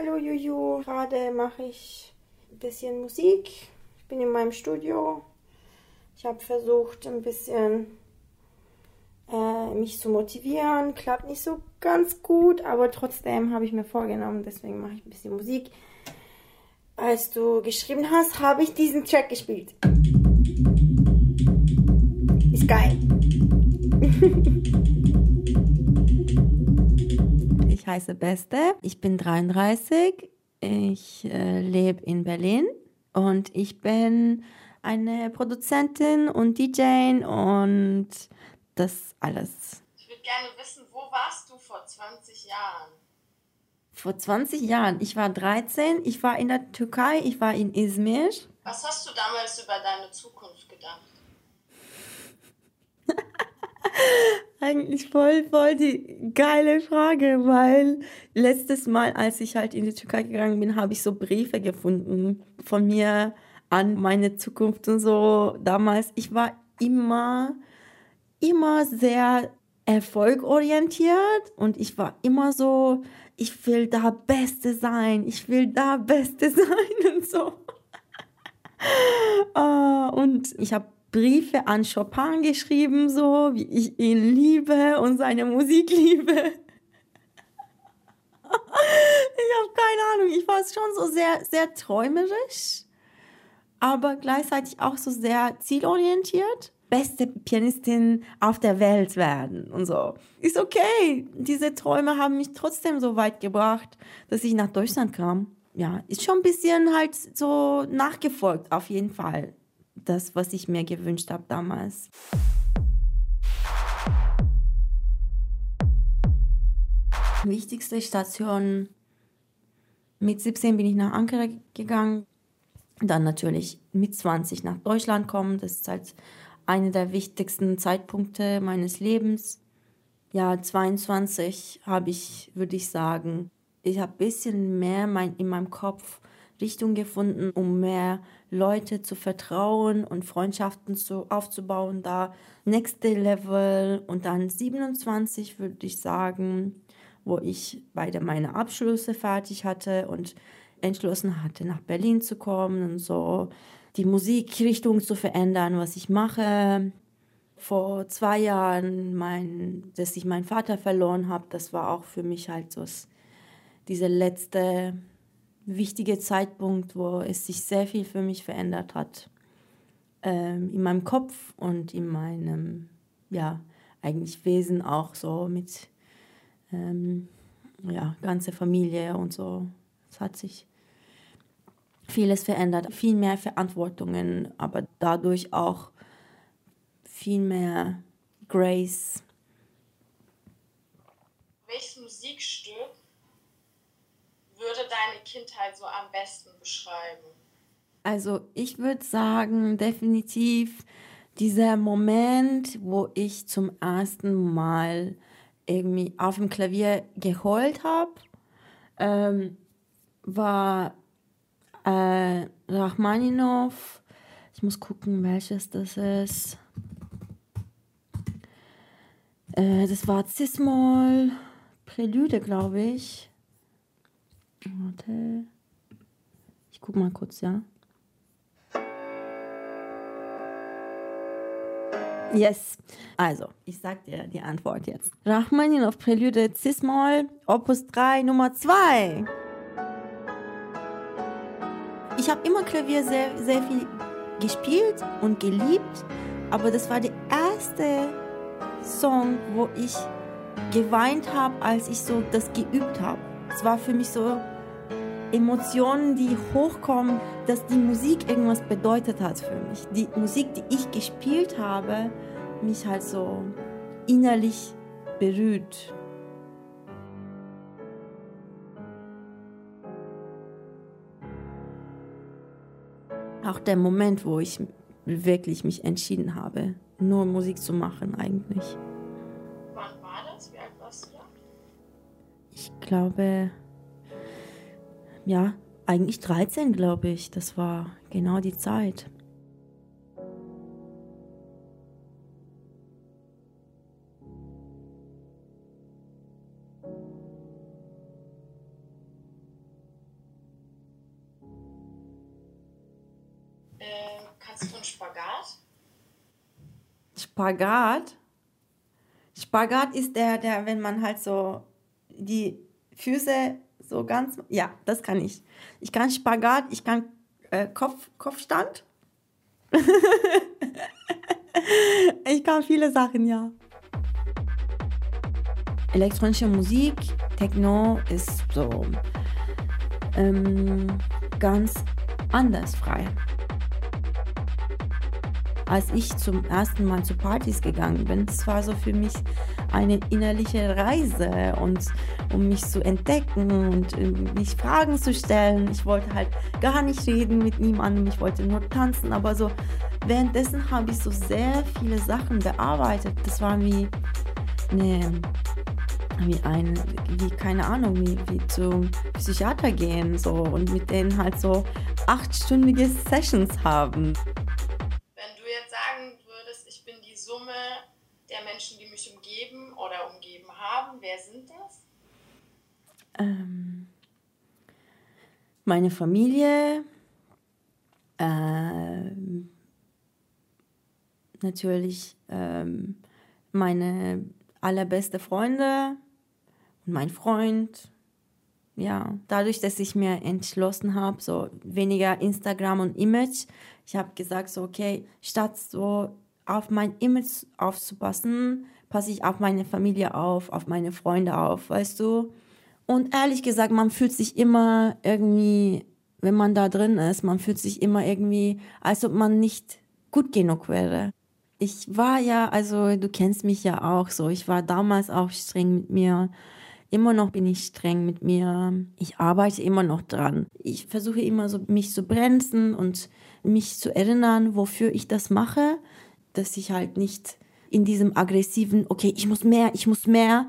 Hallo Juju, gerade mache ich ein bisschen Musik. Ich bin in meinem Studio. Ich habe versucht, ein bisschen äh, mich zu motivieren. Klappt nicht so ganz gut, aber trotzdem habe ich mir vorgenommen, deswegen mache ich ein bisschen Musik. Als du geschrieben hast, habe ich diesen Track gespielt. Ist geil. Ich heiße Beste, ich bin 33, ich äh, lebe in Berlin und ich bin eine Produzentin und DJ und das alles. Ich würde gerne wissen, wo warst du vor 20 Jahren? Vor 20 Jahren, ich war 13, ich war in der Türkei, ich war in Izmir. Was hast du damals über deine Zukunft gedacht? Eigentlich voll, voll die geile Frage, weil letztes Mal, als ich halt in die Türkei gegangen bin, habe ich so Briefe gefunden von mir an meine Zukunft und so. Damals, ich war immer, immer sehr erfolgorientiert und ich war immer so, ich will da Beste sein, ich will da Beste sein und so. Ah, und ich habe Briefe an Chopin geschrieben, so wie ich ihn liebe und seine Musik liebe. Ich habe keine Ahnung, ich war schon so sehr, sehr träumerisch, aber gleichzeitig auch so sehr zielorientiert. Beste Pianistin auf der Welt werden und so. Ist okay. Diese Träume haben mich trotzdem so weit gebracht, dass ich nach Deutschland kam. Ja, ist schon ein bisschen halt so nachgefolgt, auf jeden Fall das, was ich mir gewünscht habe damals. Wichtigste Station Mit 17 bin ich nach Ankara gegangen. Dann natürlich mit 20 nach Deutschland kommen. Das ist halt einer der wichtigsten Zeitpunkte meines Lebens. Ja, 22 habe ich, würde ich sagen, ich habe ein bisschen mehr mein, in meinem Kopf Richtung gefunden, um mehr Leute zu vertrauen und Freundschaften zu, aufzubauen. Da nächste Level und dann 27 würde ich sagen, wo ich beide meine Abschlüsse fertig hatte und entschlossen hatte, nach Berlin zu kommen und so die Musikrichtung zu verändern, was ich mache. Vor zwei Jahren, mein, dass ich meinen Vater verloren habe, das war auch für mich halt so dieser letzte wichtige Zeitpunkt, wo es sich sehr viel für mich verändert hat. Ähm, in meinem Kopf und in meinem, ja, eigentlich Wesen auch so mit, ähm, ja, ganze Familie und so. Es hat sich vieles verändert, viel mehr Verantwortungen, aber dadurch auch viel mehr Grace. Welches Musikstück würde deine Kindheit so am besten beschreiben? Also ich würde sagen, definitiv dieser Moment, wo ich zum ersten Mal irgendwie auf dem Klavier geheult habe, ähm, war äh, Rachmaninov. Ich muss gucken, welches das ist. Äh, das war Cis-Moll, Prälude, glaube ich. Warte. Ich guck mal kurz, ja. Yes. Also, ich sag dir die Antwort jetzt. Rachmaninov Prälude Cis-Moll, Opus 3, Nummer 2. Ich habe immer Klavier sehr, sehr viel gespielt und geliebt, aber das war der erste Song, wo ich geweint habe, als ich so das geübt habe. Es war für mich so Emotionen, die hochkommen, dass die Musik irgendwas bedeutet hat für mich. Die Musik, die ich gespielt habe, mich halt so innerlich berührt. auch der Moment, wo ich wirklich mich entschieden habe, nur Musik zu machen eigentlich. Ich glaube, ja, eigentlich 13, glaube ich. Das war genau die Zeit. Spagat. Spagat ist der, der, wenn man halt so die Füße so ganz. Ja, das kann ich. Ich kann Spagat, ich kann äh, Kopf, Kopfstand. ich kann viele Sachen, ja. Elektronische Musik, Techno ist so ähm, ganz anders frei als ich zum ersten Mal zu Partys gegangen bin. Das war so für mich eine innerliche Reise und um mich zu entdecken und äh, mich Fragen zu stellen. Ich wollte halt gar nicht reden mit niemandem, ich wollte nur tanzen, aber so währenddessen habe ich so sehr viele Sachen bearbeitet. Das war wie eine wie ein, wie keine Ahnung, wie, wie zum Psychiater gehen so und mit denen halt so achtstündige Sessions haben. Der Menschen, die mich umgeben oder umgeben haben. Wer sind das? Ähm, meine Familie, ähm, natürlich ähm, meine allerbeste Freunde und mein Freund. Ja, dadurch, dass ich mir entschlossen habe, so weniger Instagram und Image, ich habe gesagt, so okay, statt so auf mein Image aufzupassen, passe ich auf meine Familie auf, auf meine Freunde auf, weißt du? Und ehrlich gesagt, man fühlt sich immer irgendwie, wenn man da drin ist, man fühlt sich immer irgendwie, als ob man nicht gut genug wäre. Ich war ja, also du kennst mich ja auch so, ich war damals auch streng mit mir. Immer noch bin ich streng mit mir. Ich arbeite immer noch dran. Ich versuche immer so, mich zu bremsen und mich zu erinnern, wofür ich das mache, dass ich halt nicht in diesem aggressiven, okay, ich muss mehr, ich muss mehr,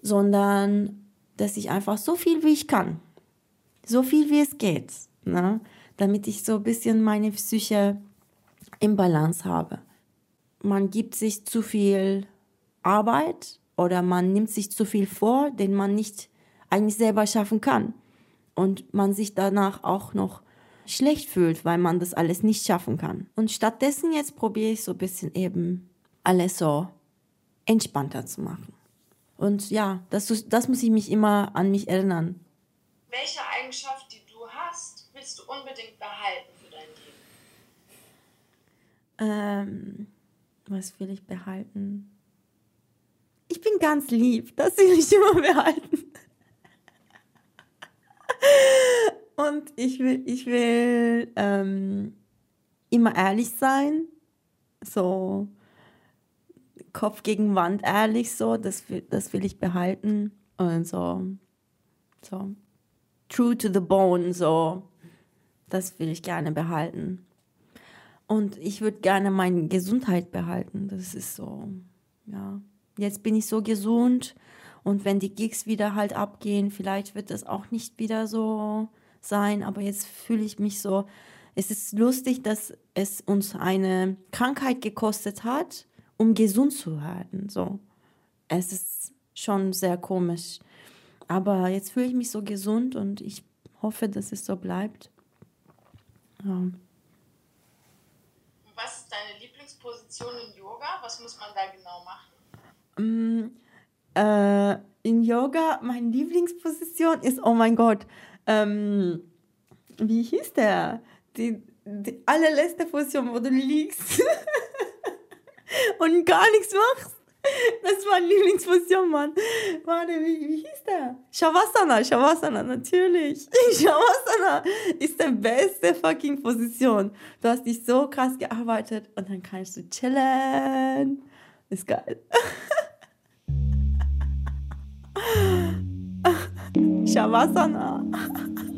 sondern dass ich einfach so viel wie ich kann, so viel wie es geht, ne? damit ich so ein bisschen meine Psyche im Balance habe. Man gibt sich zu viel Arbeit oder man nimmt sich zu viel vor, den man nicht eigentlich selber schaffen kann. Und man sich danach auch noch schlecht fühlt, weil man das alles nicht schaffen kann. Und stattdessen jetzt probiere ich so ein bisschen eben alles so entspannter zu machen. Und ja, das, das muss ich mich immer an mich erinnern. Welche Eigenschaft, die du hast, willst du unbedingt behalten für dein Leben? Ähm, was will ich behalten? Ich bin ganz lieb, das will ich immer behalten. Und ich will, ich will ähm, immer ehrlich sein. So Kopf gegen Wand ehrlich, so, das will, das will ich behalten. Und so, so true to the bone, so, das will ich gerne behalten. Und ich würde gerne meine Gesundheit behalten. Das ist so, ja. Jetzt bin ich so gesund und wenn die Gigs wieder halt abgehen, vielleicht wird das auch nicht wieder so sein, aber jetzt fühle ich mich so, es ist lustig, dass es uns eine Krankheit gekostet hat, um gesund zu werden. So. Es ist schon sehr komisch. Aber jetzt fühle ich mich so gesund und ich hoffe, dass es so bleibt. Ja. Was ist deine Lieblingsposition in Yoga? Was muss man da genau machen? Mm, äh, in Yoga, meine Lieblingsposition ist, oh mein Gott, ähm, wie hieß der? Die, die allerletzte Position, wo du liegst und gar nichts machst. Das ist meine Lieblingsposition, Mann. Warte, wie, wie hieß der? Shavasana, Shavasana, natürlich. Shavasana ist die beste fucking Position. Du hast dich so krass gearbeitet und dann kannst du chillen. Ist geil. Shavasana.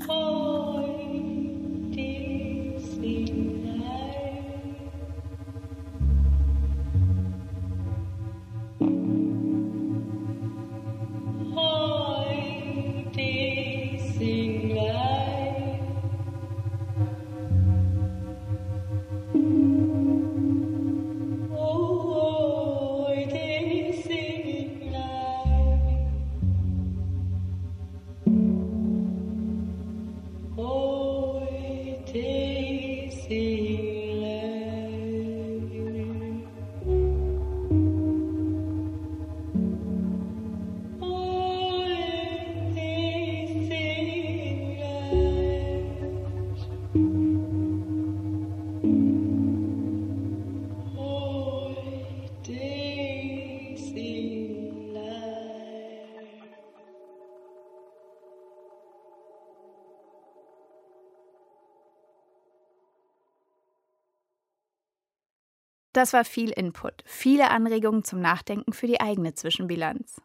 Das war viel Input, viele Anregungen zum Nachdenken für die eigene Zwischenbilanz.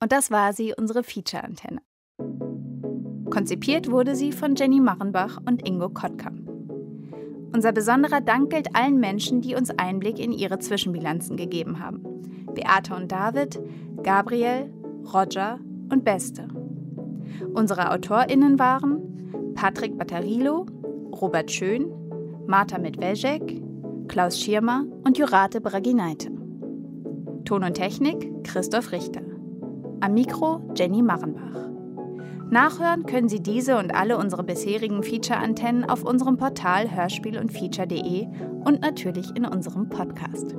Und das war sie, unsere Feature-Antenne. Konzipiert wurde sie von Jenny Marrenbach und Ingo Kottkamp. Unser besonderer Dank gilt allen Menschen, die uns Einblick in ihre Zwischenbilanzen gegeben haben. Beate und David, Gabriel, Roger und Beste. Unsere AutorInnen waren Patrick Battarilo, Robert Schön, Marta Medvežek, Klaus Schirmer und Jurate Bragineite. Ton und Technik Christoph Richter. Am Mikro Jenny Marrenbach. Nachhören können Sie diese und alle unsere bisherigen Feature-Antennen auf unserem Portal hörspiel und feature.de und natürlich in unserem Podcast.